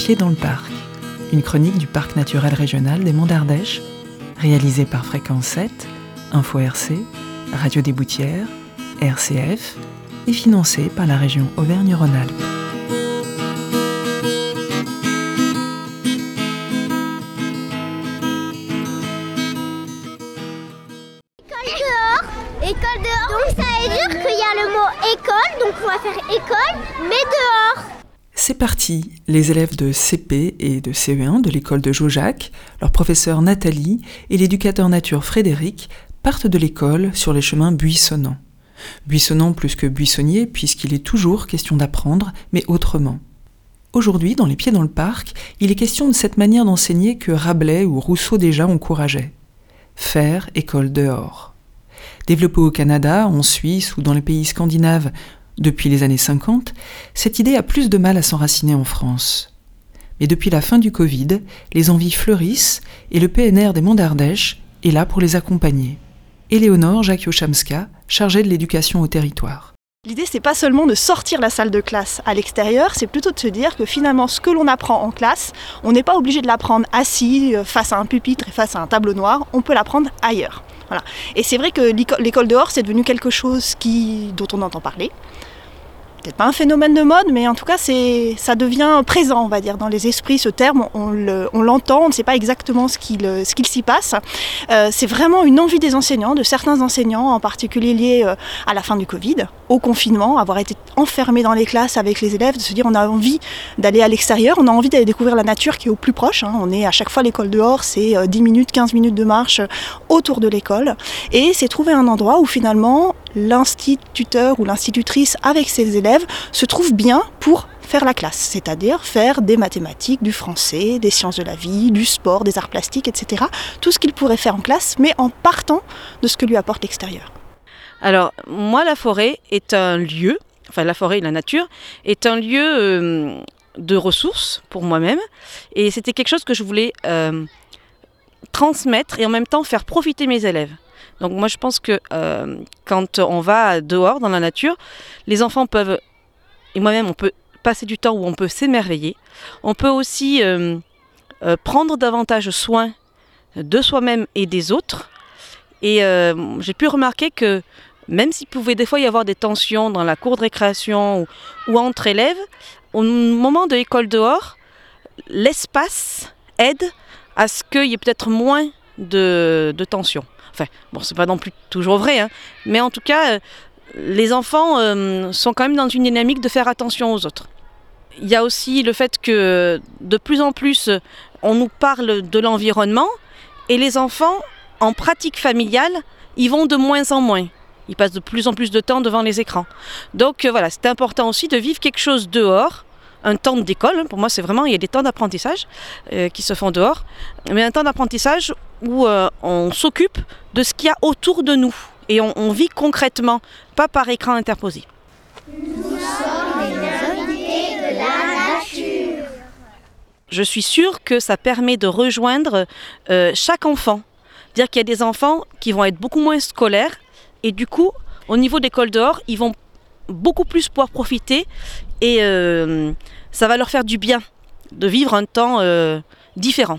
Pieds dans le parc, une chronique du parc naturel régional des Monts d'Ardèche, réalisée par Fréquence 7, Info RC, Radio des Boutières, RCF et financée par la région Auvergne-Rhône-Alpes. Les élèves de CP et de CE1 de l'école de Jaujac, leur professeur Nathalie et l'éducateur nature Frédéric partent de l'école sur les chemins buissonnants. Buissonnants plus que buissonniers puisqu'il est toujours question d'apprendre, mais autrement. Aujourd'hui, dans Les Pieds dans le Parc, il est question de cette manière d'enseigner que Rabelais ou Rousseau déjà encourageaient. Faire école dehors. Développée au Canada, en Suisse ou dans les pays scandinaves depuis les années 50, cette idée a plus de mal à s'enraciner en France. Mais depuis la fin du Covid, les envies fleurissent et le PNR des Monts d'Ardèche est là pour les accompagner. Éléonore Jacques-Yochamska, chargée de l'éducation au territoire. L'idée, c'est pas seulement de sortir la salle de classe à l'extérieur, c'est plutôt de se dire que finalement, ce que l'on apprend en classe, on n'est pas obligé de l'apprendre assis euh, face à un pupitre et face à un tableau noir, on peut l'apprendre ailleurs. Et c'est vrai que l'école dehors, c'est devenu quelque chose qui, dont on entend parler peut-être pas un phénomène de mode, mais en tout cas, c'est, ça devient présent, on va dire, dans les esprits. Ce terme, on, l'entend, on ne sait pas exactement ce qu'il, s'y passe. Euh, c'est vraiment une envie des enseignants, de certains enseignants, en particulier liés euh, à la fin du Covid, au confinement, avoir été enfermés dans les classes avec les élèves, de se dire on a envie d'aller à l'extérieur, on a envie d'aller découvrir la nature qui est au plus proche. Hein. On est à chaque fois l'école dehors, c'est 10 euh, minutes, 15 minutes de marche autour de l'école. Et c'est trouver un endroit où finalement l'instituteur ou l'institutrice avec ses élèves se trouve bien pour faire la classe, c'est-à-dire faire des mathématiques, du français, des sciences de la vie, du sport, des arts plastiques, etc. Tout ce qu'il pourrait faire en classe, mais en partant de ce que lui apporte l'extérieur. Alors, moi, la forêt est un lieu, enfin la forêt et la nature, est un lieu euh, de ressources pour moi-même, et c'était quelque chose que je voulais euh, transmettre et en même temps faire profiter mes élèves. Donc moi je pense que euh, quand on va dehors dans la nature, les enfants peuvent, et moi-même on peut passer du temps où on peut s'émerveiller. On peut aussi euh, euh, prendre davantage soin de soi-même et des autres. Et j'ai pu remarquer que même s'il pouvait des fois y avoir des tensions dans la cour de récréation ou, entre élèves, au moment de l'école dehors, l'espace aide à ce qu'il y ait peut-être moins de, de tensions. Enfin, bon, c'est pas non plus toujours vrai, hein. mais en tout cas, euh, les enfants euh, sont quand même dans une dynamique de faire attention aux autres. Il y a aussi le fait que de plus en plus, on nous parle de l'environnement et les enfants, en pratique familiale, ils vont de moins en moins. Ils passent de plus en plus de temps devant les écrans. Donc euh, voilà, c'est important aussi de vivre quelque chose dehors, un temps d'école. Pour moi, c'est vraiment, il y a des temps d'apprentissage qui se font dehors, mais un temps d'apprentissage où on s'occupe de ce qu'il y a autour de nous. Et on, vit concrètement, pas par écran interposé. Nous. Je suis sûre que ça permet de rejoindre euh, chaque enfant. Dire qu'il y a des enfants qui vont être beaucoup moins scolaires et du coup, au niveau d'école dehors, ils vont beaucoup plus pouvoir profiter et euh, ça va leur faire du bien de vivre un temps euh, différent.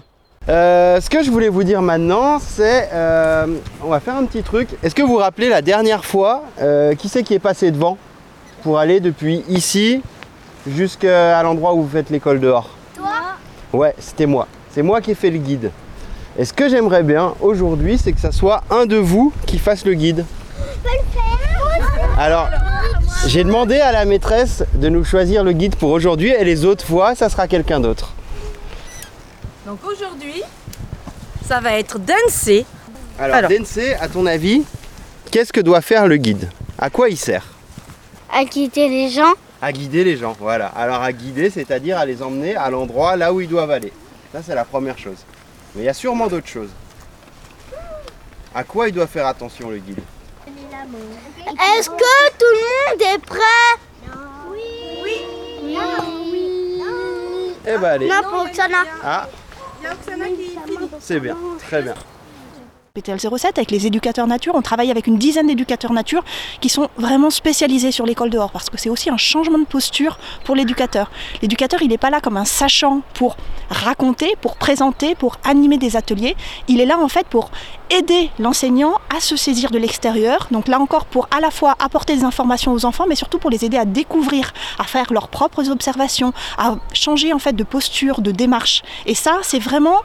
Euh, ce que je voulais vous dire maintenant, c'est euh, on va faire un petit truc. Est-ce que vous vous rappelez la dernière fois euh, qui c'est qui est passé devant pour aller depuis ici jusqu'à l'endroit où vous faites l'école dehors? Toi? Ouais, c'était moi. C'est moi qui ai fait le guide. Et ce que j'aimerais bien aujourd'hui, c'est que ça soit un de vous qui fasse le guide. Je peux le faire Alors, j'ai demandé à la maîtresse de nous choisir le guide pour aujourd'hui et les autres fois, ça sera quelqu'un d'autre. Donc aujourd'hui, ça va être Densé. Alors, Alors. à ton avis, qu'est-ce que doit faire le guide? À quoi il sert? À guider les gens. À guider les gens, voilà. Alors à guider, c'est-à-dire à les emmener à l'endroit là où ils doivent aller. Ça, c'est la première chose. Mais il y a sûrement d'autres choses. À quoi il doit faire attention le guide? Est-ce que tout le monde est prêt? Oui. Oui. oui. Eh ben allez. Non, pour Ah, c'est bien, très bien. PTL 07 avec les éducateurs nature. On travaille avec une dizaine d'éducateurs nature qui sont vraiment spécialisés sur l'école dehors parce que c'est aussi un changement de posture pour l'éducateur. L'éducateur, il n'est pas là comme un sachant pour raconter, pour présenter, pour animer des ateliers. Il est là en fait pour aider l'enseignant à se saisir de l'extérieur. Donc là encore pour à la fois apporter des informations aux enfants mais surtout pour les aider à découvrir, à faire leurs propres observations, à changer en fait de posture, de démarche. Et ça, c'est vraiment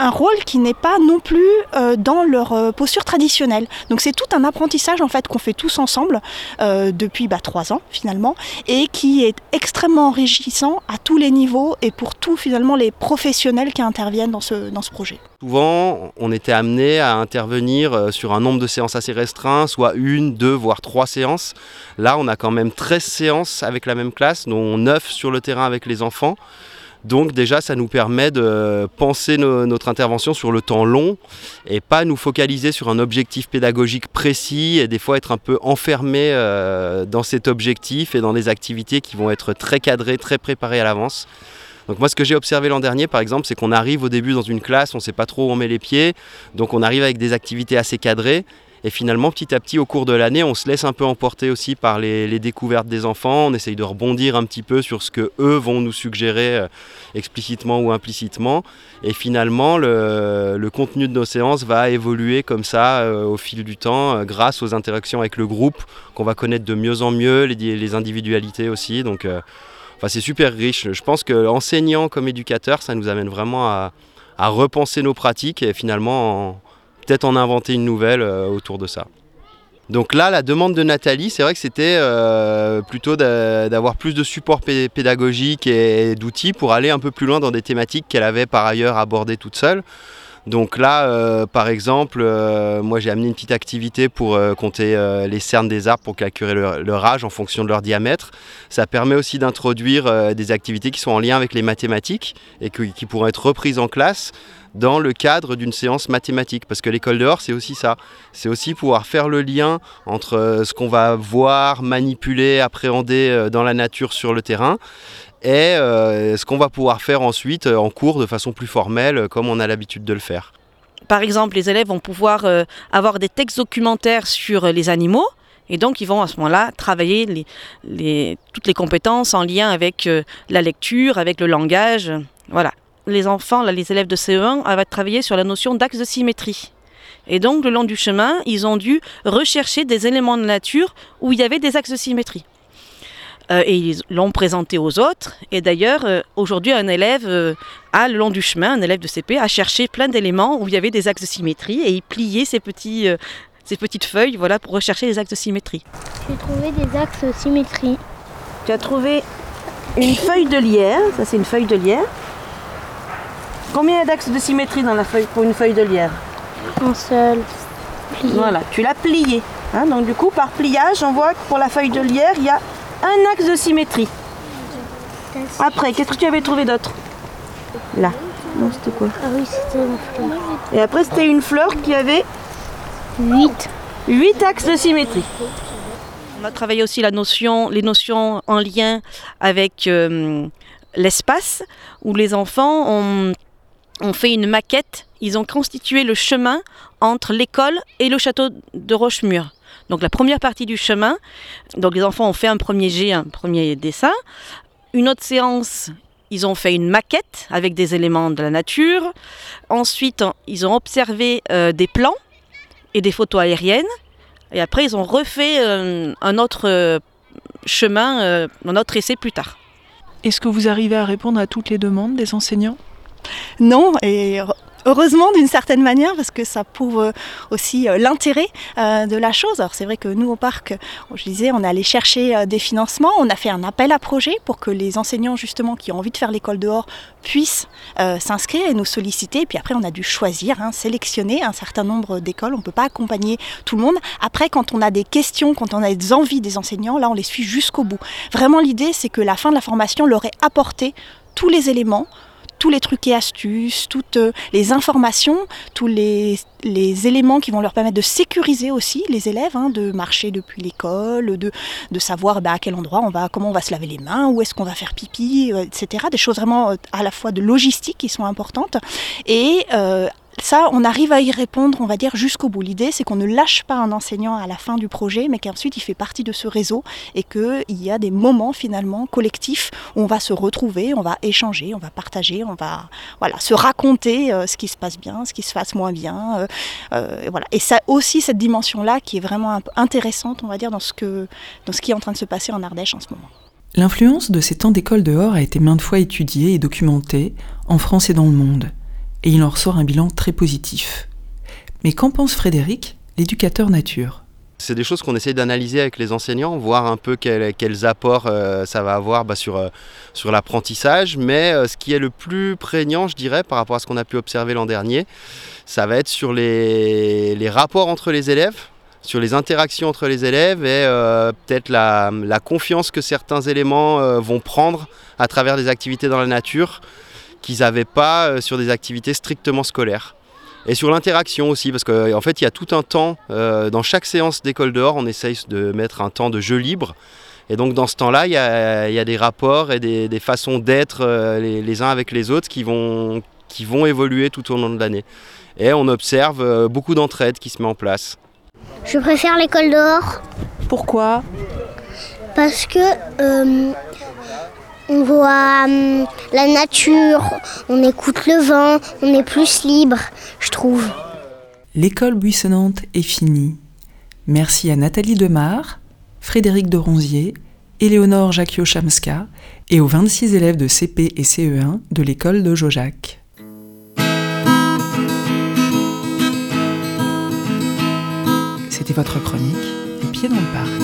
un rôle qui n'est pas non plus euh, dans leur euh, posture traditionnelle. Donc c'est tout un apprentissage en fait qu'on fait tous ensemble euh, depuis bah, trois ans finalement et qui est extrêmement enrichissant à tous les niveaux et pour tous finalement les professionnels qui interviennent dans ce, dans ce projet. Souvent, on était amené à intervenir sur un nombre de séances assez restreint, soit une, deux, voire trois séances. Là, on a quand même 13 séances avec la même classe, dont 9 sur le terrain avec les enfants. Donc déjà, ça nous permet de penser notre intervention sur le temps long et pas nous focaliser sur un objectif pédagogique précis et des fois être un peu enfermé euh, dans cet objectif et dans des activités qui vont être très cadrées, très préparées à l'avance. Donc moi ce que j'ai observé l'an dernier par exemple c'est qu'on arrive au début dans une classe, on ne sait pas trop où on met les pieds, donc on arrive avec des activités assez cadrées et finalement, petit à petit, au cours de l'année, on se laisse un peu emporter aussi par les, découvertes des enfants. On essaye de rebondir un petit peu sur ce que eux vont nous suggérer euh, explicitement ou implicitement. Et finalement, le, contenu de nos séances va évoluer comme ça euh, au fil du temps, euh, grâce aux interactions avec le groupe qu'on va connaître de mieux en mieux, les, individualités aussi. Donc, c'est super riche. Je pense que enseignant comme éducateur, ça nous amène vraiment à, repenser nos pratiques et finalement en, peut-être en inventer une nouvelle euh, autour de ça. Donc là, la demande de Nathalie, c'est vrai que c'était euh, plutôt d'avoir plus de support pédagogique et d'outils pour aller un peu plus loin dans des thématiques qu'elle avait par ailleurs abordées toute seule. Donc là, euh, par exemple, moi j'ai amené une petite activité pour compter les cernes des arbres pour calculer leur, âge en fonction de leur diamètre. Ça permet aussi d'introduire des activités qui sont en lien avec les mathématiques et qui pourront être reprises en classe dans le cadre d'une séance mathématique. Parce que l'école dehors, c'est aussi ça. C'est aussi pouvoir faire le lien entre euh, ce qu'on va voir, manipuler, appréhender euh, dans la nature sur le terrain et euh, ce qu'on va pouvoir faire ensuite en cours de façon plus formelle, comme on a l'habitude de le faire. Par exemple, les élèves vont pouvoir avoir des textes documentaires sur les animaux. Et donc, ils vont à ce moment-là travailler toutes les compétences en lien avec la lecture, avec le langage. Voilà les enfants, les élèves de CE1, avaient travaillé sur la notion d'axe de symétrie. Et donc, le long du chemin, ils ont dû rechercher des éléments de nature où il y avait des axes de symétrie. Euh, et ils l'ont présenté aux autres. Et d'ailleurs, euh, aujourd'hui, un élève euh, a, le long du chemin, un élève de CP, a cherché plein d'éléments où il y avait des axes de symétrie et il pliait ses, petits, ses petites feuilles voilà, pour rechercher les axes de symétrie. J'ai trouvé des axes de symétrie. Tu as trouvé une feuille de lierre, ça c'est une feuille de lierre, Combien il y a d'axes de symétrie dans la feuille, pour une feuille de lierre Un seul. Voilà, tu l'as plié. Hein. donc du coup, par pliage, on voit que pour la feuille de lierre, il y a un axe de symétrie. Après, qu'est-ce que tu avais trouvé d'autre Là. Non, c'était quoi Ah oui, c'était une fleur. Et après, c'était une fleur qui avait 8. 8 axes de symétrie. On a travaillé aussi la notion, les notions en lien avec euh, l'espace, où les enfants ont ont fait une maquette, ils ont constitué le chemin entre l'école et le château de Rochemur. Donc la première partie du chemin, donc les enfants ont fait un premier jet, un premier dessin. Une autre séance, ils ont fait une maquette avec des éléments de la nature. Ensuite, ils ont observé euh, des plans et des photos aériennes. Et après, ils ont refait euh, un autre euh, chemin, un autre essai plus tard. Est-ce que vous arrivez à répondre à toutes les demandes des enseignants? Non, et heureusement d'une certaine manière parce que ça prouve aussi euh, l'intérêt euh, de la chose. Alors c'est vrai que nous au parc, je disais, on est allé chercher euh, des financements, on a fait un appel à projet pour que les enseignants justement qui ont envie de faire l'école dehors puissent s'inscrire et nous solliciter. Puis après on a dû choisir, hein, sélectionner un certain nombre d'écoles. On ne peut pas accompagner tout le monde. Après quand on a des questions, quand on a des envies des enseignants, là on les suit jusqu'au bout. Vraiment l'idée c'est que la fin de la formation leur ait apporté tous les éléments tous les trucs et astuces, toutes euh, les informations, tous les, éléments qui vont leur permettre de sécuriser aussi les élèves, hein, de marcher depuis l'école, de, de savoir bah, à quel endroit on va, comment on va se laver les mains, où est-ce qu'on va faire pipi, euh, etc. Des choses vraiment euh, à la fois de logistique qui sont importantes et ça, on arrive à y répondre, on va dire, jusqu'au bout. L'idée, c'est qu'on ne lâche pas un enseignant à la fin du projet, mais qu'ensuite il fait partie de ce réseau et qu'il y a des moments finalement collectifs où on va se retrouver, on va échanger, on va partager, on va voilà, se raconter euh, ce qui se passe bien, ce qui se passe moins bien. Euh, euh, voilà. Et ça aussi, cette dimension-là qui est vraiment intéressante, on va dire, dans ce, que, dans ce qui est en train de se passer en Ardèche en ce moment. L'influence de ces temps d'école dehors a été maintes fois étudiée et documentée en France et dans le monde et il en ressort un bilan très positif. Mais qu'en pense Frédéric, l'éducateur nature? C'est des choses qu'on essaie d'analyser avec les enseignants, voir un peu quels, apports euh, ça va avoir bah, sur, euh, sur l'apprentissage. Mais euh, ce qui est le plus prégnant, je dirais, par rapport à ce qu'on a pu observer l'an dernier, ça va être sur les, rapports entre les élèves, sur les interactions entre les élèves et peut-être la, la, confiance que certains éléments vont prendre à travers des activités dans la nature qu'ils n'avaient pas euh, sur des activités strictement scolaires. Et sur l'interaction aussi, parce qu'en en fait, il y a tout un temps, euh, dans chaque séance d'école dehors, on essaye de mettre un temps de jeu libre. Et donc dans ce temps-là, il y a, des rapports et des, façons d'être euh, les, uns avec les autres qui vont, qui vont évoluer tout au long de l'année. Et on observe beaucoup d'entraide qui se met en place. Je préfère l'école dehors. Pourquoi? Parce que on voit hum, la nature, on écoute le vent, on est plus libre, je trouve. L'école buissonnante est finie. Merci à Nathalie Demar, Frédéric de Ronzier, Éléonore Jacquio-Chamska et aux 26 élèves de CP et CE1 de l'école de Jojac. C'était votre chronique Les pieds dans le parc.